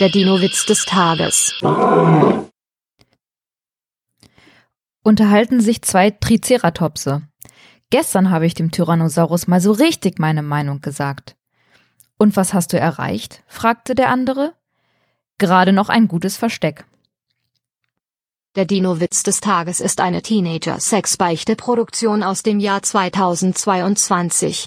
Der Dino-Witz des Tages. Unterhalten sich zwei Triceratopse. Gestern habe ich dem Tyrannosaurus mal so richtig meine Meinung gesagt. Und was hast du erreicht? fragte der andere. Gerade noch ein gutes Versteck. Der Dino-Witz des Tages ist eine Teenager-Sex-Beichte-Produktion aus dem Jahr 2022.